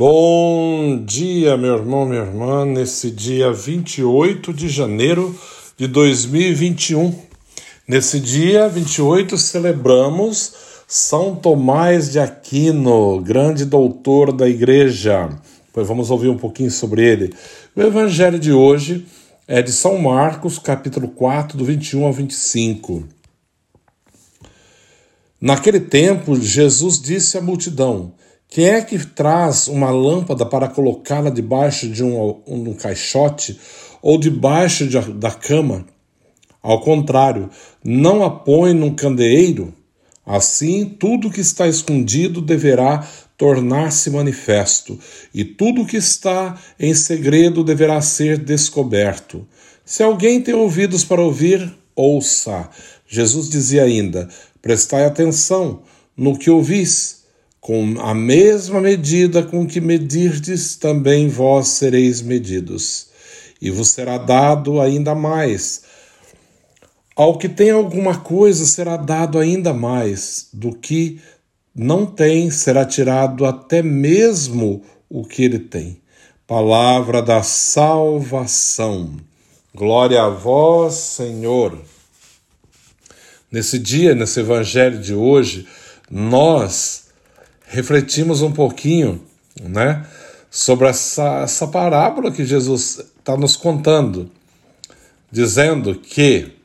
Bom dia, meu irmão, minha irmã, nesse dia 28 de janeiro de 2021. Nesse dia 28 celebramos São Tomás de Aquino, grande doutor da igreja. Pois vamos ouvir um pouquinho sobre ele. O evangelho de hoje é de São Marcos, capítulo 4, do 21 ao 25. Naquele tempo, Jesus disse à multidão: quem é que traz uma lâmpada para colocá-la debaixo de um, um caixote ou debaixo de, da cama? Ao contrário, não a põe num candeeiro? Assim, tudo que está escondido deverá tornar-se manifesto, e tudo que está em segredo deverá ser descoberto. Se alguém tem ouvidos para ouvir, ouça. Jesus dizia ainda: Prestai atenção no que ouvis com a mesma medida com que medirdes, também vós sereis medidos, e vos será dado ainda mais. Ao que tem alguma coisa será dado ainda mais, do que não tem será tirado até mesmo o que ele tem. Palavra da salvação. Glória a vós, Senhor. Nesse dia, nesse evangelho de hoje, nós refletimos um pouquinho, né, sobre essa, essa parábola que Jesus está nos contando, dizendo que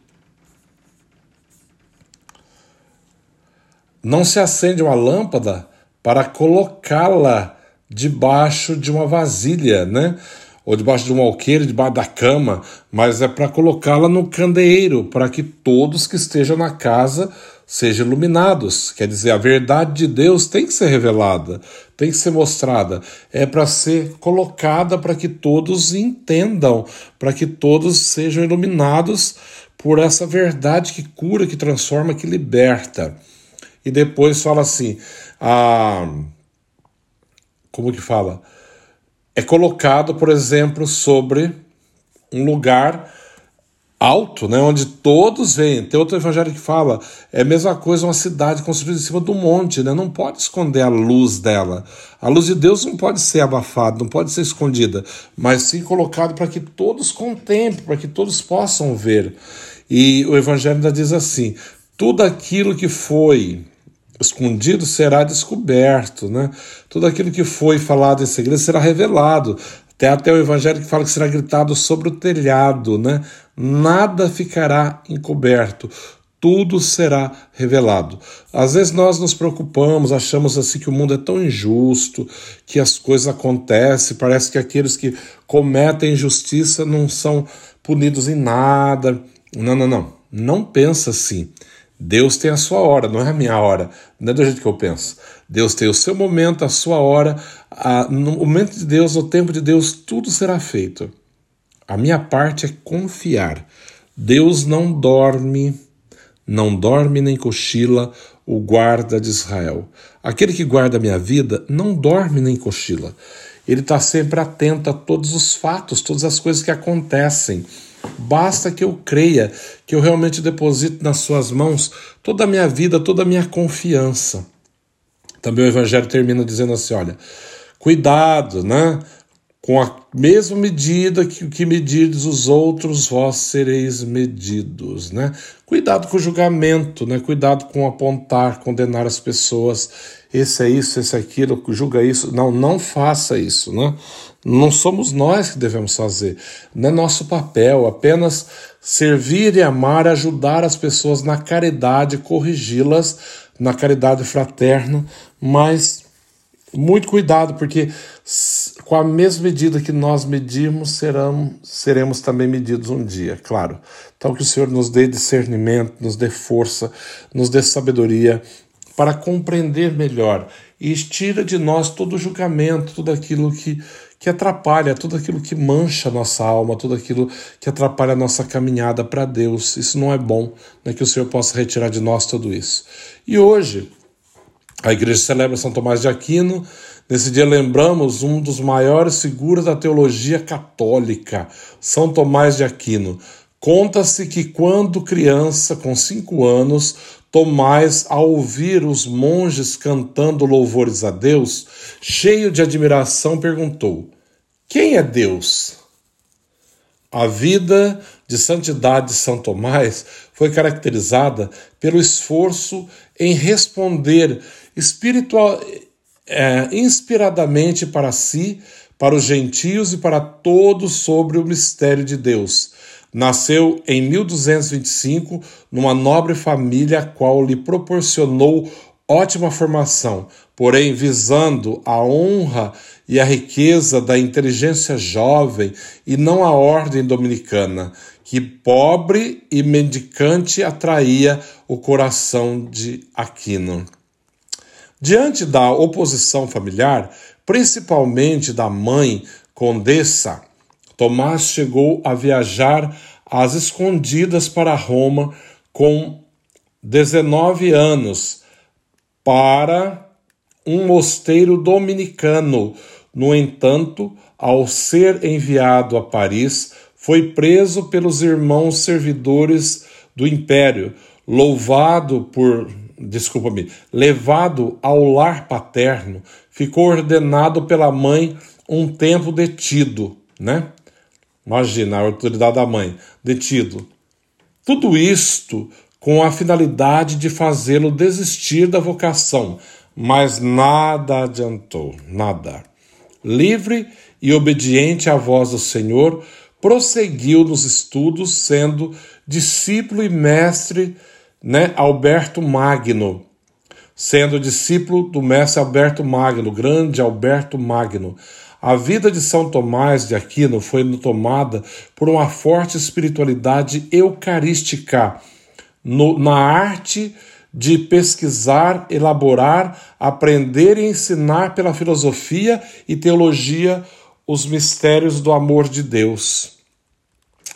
não se acende uma lâmpada para colocá-la debaixo de uma vasilha, né? Ou debaixo de um alqueire, debaixo da cama, mas é para colocá-la no candeeiro, para que todos que estejam na casa sejam iluminados. Quer dizer, a verdade de Deus tem que ser revelada, tem que ser mostrada. É para ser colocada para que todos entendam, para que todos sejam iluminados por essa verdade que cura, que transforma, que liberta. E depois fala assim: a, como que fala? É colocado, por exemplo, sobre um lugar alto, né, onde todos veem. Tem outro evangelho que fala, é a mesma coisa uma cidade construída em cima do monte, né, não pode esconder a luz dela. A luz de Deus não pode ser abafada, não pode ser escondida, mas sim colocada para que todos contemplem, para que todos possam ver. E o evangelho ainda diz assim: tudo aquilo que foi escondido será descoberto, né? Tudo aquilo que foi falado em segredo será revelado. Tem até o evangelho que fala que será gritado sobre o telhado, né? Nada ficará encoberto, tudo será revelado. Às vezes nós nos preocupamos, achamos assim que o mundo é tão injusto, que as coisas acontecem, parece que aqueles que cometem injustiça não são punidos em nada. Não, não, não. Não pensa assim. Deus tem a sua hora, não é a minha hora, não é do jeito que eu penso. Deus tem o seu momento, a sua hora, a, no momento de Deus, no tempo de Deus, tudo será feito. A minha parte é confiar. Deus não dorme, não dorme nem cochila o guarda de Israel. Aquele que guarda a minha vida não dorme nem cochila. Ele está sempre atento a todos os fatos, todas as coisas que acontecem. Basta que eu creia, que eu realmente deposito nas suas mãos toda a minha vida, toda a minha confiança. Também o Evangelho termina dizendo assim: olha, cuidado, né? Com a mesma medida que, que medirdes os outros, vós sereis medidos, né? Cuidado com o julgamento, né? Cuidado com apontar, condenar as pessoas. Esse é isso, esse é aquilo, julga isso. Não, não faça isso, né? Não somos nós que devemos fazer. Não é nosso papel, apenas servir e amar, ajudar as pessoas na caridade, corrigi-las na caridade fraterna, mas muito cuidado, porque com a mesma medida que nós medimos, serão, seremos também medidos um dia, claro. Então, que o Senhor nos dê discernimento, nos dê força, nos dê sabedoria para compreender melhor e tira de nós todo o julgamento, tudo aquilo que, que atrapalha, tudo aquilo que mancha a nossa alma, tudo aquilo que atrapalha a nossa caminhada para Deus. Isso não é bom, né? que o Senhor possa retirar de nós tudo isso. E hoje, a igreja celebra São Tomás de Aquino. Nesse dia lembramos um dos maiores figuras da teologia católica, São Tomás de Aquino. Conta-se que quando criança, com cinco anos, Tomás, ao ouvir os monges cantando louvores a Deus, cheio de admiração, perguntou: Quem é Deus? A vida de santidade de São Tomás foi caracterizada pelo esforço em responder espiritual, é, inspiradamente para si, para os gentios e para todos sobre o mistério de Deus. Nasceu em 1225 numa nobre família a qual lhe proporcionou ótima formação, porém visando a honra e a riqueza da inteligência jovem e não a ordem dominicana, que pobre e mendicante atraía o coração de Aquino. Diante da oposição familiar, principalmente da mãe condessa, Tomás chegou a viajar às escondidas para Roma com 19 anos para um mosteiro dominicano. No entanto, ao ser enviado a Paris, foi preso pelos irmãos servidores do império, louvado por desculpa-me, levado ao lar paterno, ficou ordenado pela mãe um tempo detido, né? Imagina a autoridade da mãe, detido. Tudo isto com a finalidade de fazê-lo desistir da vocação, mas nada adiantou, nada. Livre e obediente à voz do Senhor, prosseguiu nos estudos, sendo discípulo e mestre né, Alberto Magno, sendo discípulo do mestre Alberto Magno, grande Alberto Magno. A vida de São Tomás de Aquino foi tomada por uma forte espiritualidade eucarística no, na arte de pesquisar, elaborar, aprender e ensinar pela filosofia e teologia os mistérios do amor de Deus.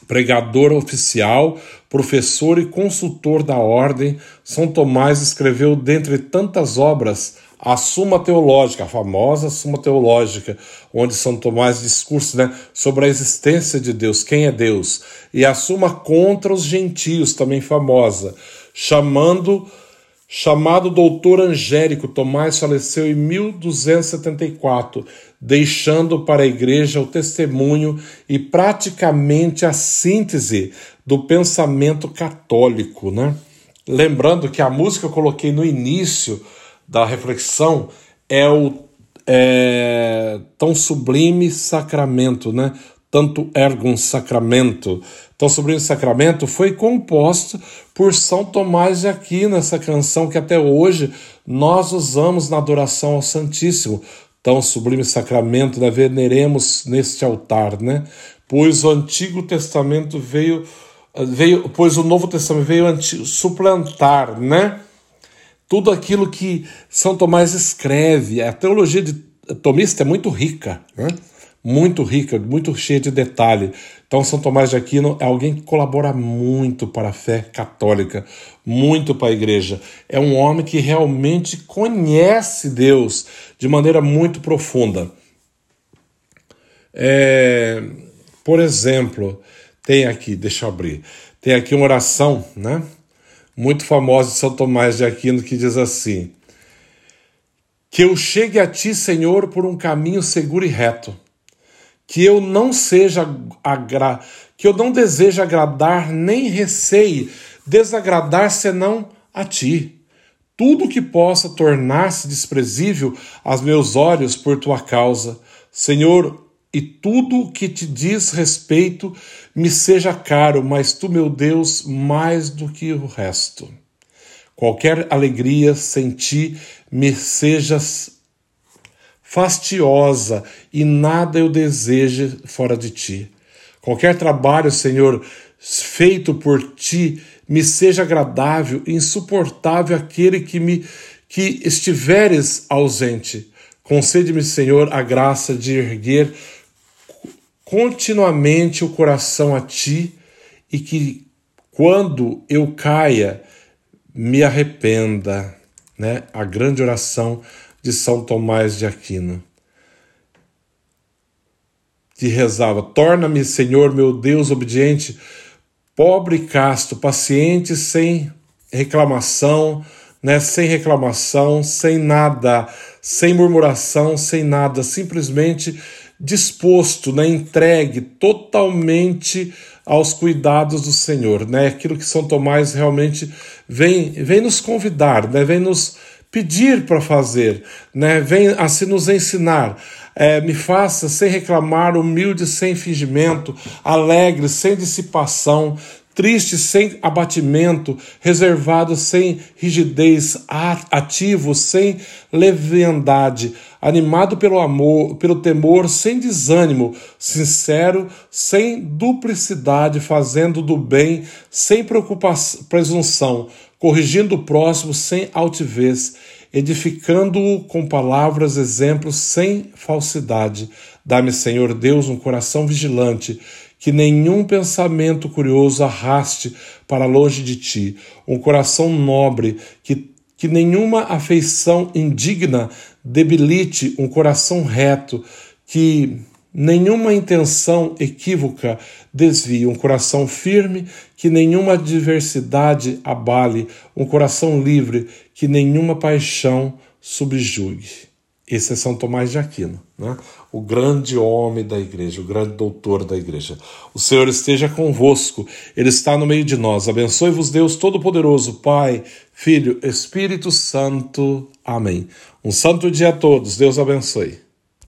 Pregador oficial, professor e consultor da ordem, São Tomás escreveu, dentre tantas obras, a Suma Teológica, a famosa Suma Teológica, onde São Tomás discursa né, sobre a existência de Deus, quem é Deus, e a Suma contra os gentios, também famosa, chamando chamado doutor Angérico, Tomás faleceu em 1274, deixando para a igreja o testemunho e praticamente a síntese do pensamento católico, né? Lembrando que a música que eu coloquei no início da reflexão é o é, tão sublime sacramento, né? Tanto ergo um sacramento. Tão sublime sacramento foi composto por São Tomás de Aquino, essa canção que até hoje nós usamos na adoração ao Santíssimo. Tão sublime sacramento, né? Veneremos neste altar, né? Pois o Antigo Testamento veio, veio pois o Novo Testamento veio suplantar, né? tudo aquilo que São Tomás escreve. A teologia de tomista é muito rica, né? Muito rica, muito cheia de detalhe. Então, São Tomás de Aquino é alguém que colabora muito para a fé católica, muito para a igreja. É um homem que realmente conhece Deus de maneira muito profunda. É, por exemplo, tem aqui, deixa eu abrir, tem aqui uma oração, né? muito famosa de São Tomás de Aquino que diz assim: Que eu chegue a ti, Senhor, por um caminho seguro e reto, que eu não seja agra... que eu não deseje agradar nem receie desagradar senão a ti. Tudo que possa tornar-se desprezível aos meus olhos por tua causa, Senhor, e tudo que te diz respeito me seja caro, mas tu, meu Deus, mais do que o resto. Qualquer alegria sem ti me sejas fastiosa e nada eu deseje fora de ti. Qualquer trabalho, Senhor, feito por ti me seja agradável e insuportável aquele que me que estiveres ausente. Concede-me, Senhor, a graça de erguer continuamente o coração a ti e que quando eu caia, me arrependa, né? A grande oração de São Tomás de Aquino. Que rezava: Torna-me, Senhor, meu Deus obediente, pobre e casto, paciente sem reclamação, né? Sem reclamação, sem nada, sem murmuração, sem nada, simplesmente disposto, né? Entregue totalmente aos cuidados do Senhor, né? Aquilo que São Tomás realmente vem, vem nos convidar, né? Vem nos pedir para fazer, né? Vem assim nos ensinar. É, me faça sem reclamar, humilde sem fingimento, alegre sem dissipação, triste sem abatimento, reservado sem rigidez, ativo sem leviandade, animado pelo amor, pelo temor, sem desânimo, sincero, sem duplicidade, fazendo do bem, sem preocupação, presunção, corrigindo o próximo sem altivez, edificando-o com palavras, exemplos, sem falsidade. Dá-me, Senhor Deus, um coração vigilante que nenhum pensamento curioso arraste para longe de ti, um coração nobre, que, que nenhuma afeição indigna debilite um coração reto, que nenhuma intenção equívoca desvie, um coração firme, que nenhuma adversidade abale, um coração livre, que nenhuma paixão subjugue. Esse é São Tomás de Aquino, né? o grande homem da igreja, o grande doutor da igreja. O Senhor esteja convosco, Ele está no meio de nós. Abençoe-vos, Deus Todo-Poderoso, Pai, Filho, Espírito Santo. Amém. Um santo dia a todos. Deus abençoe.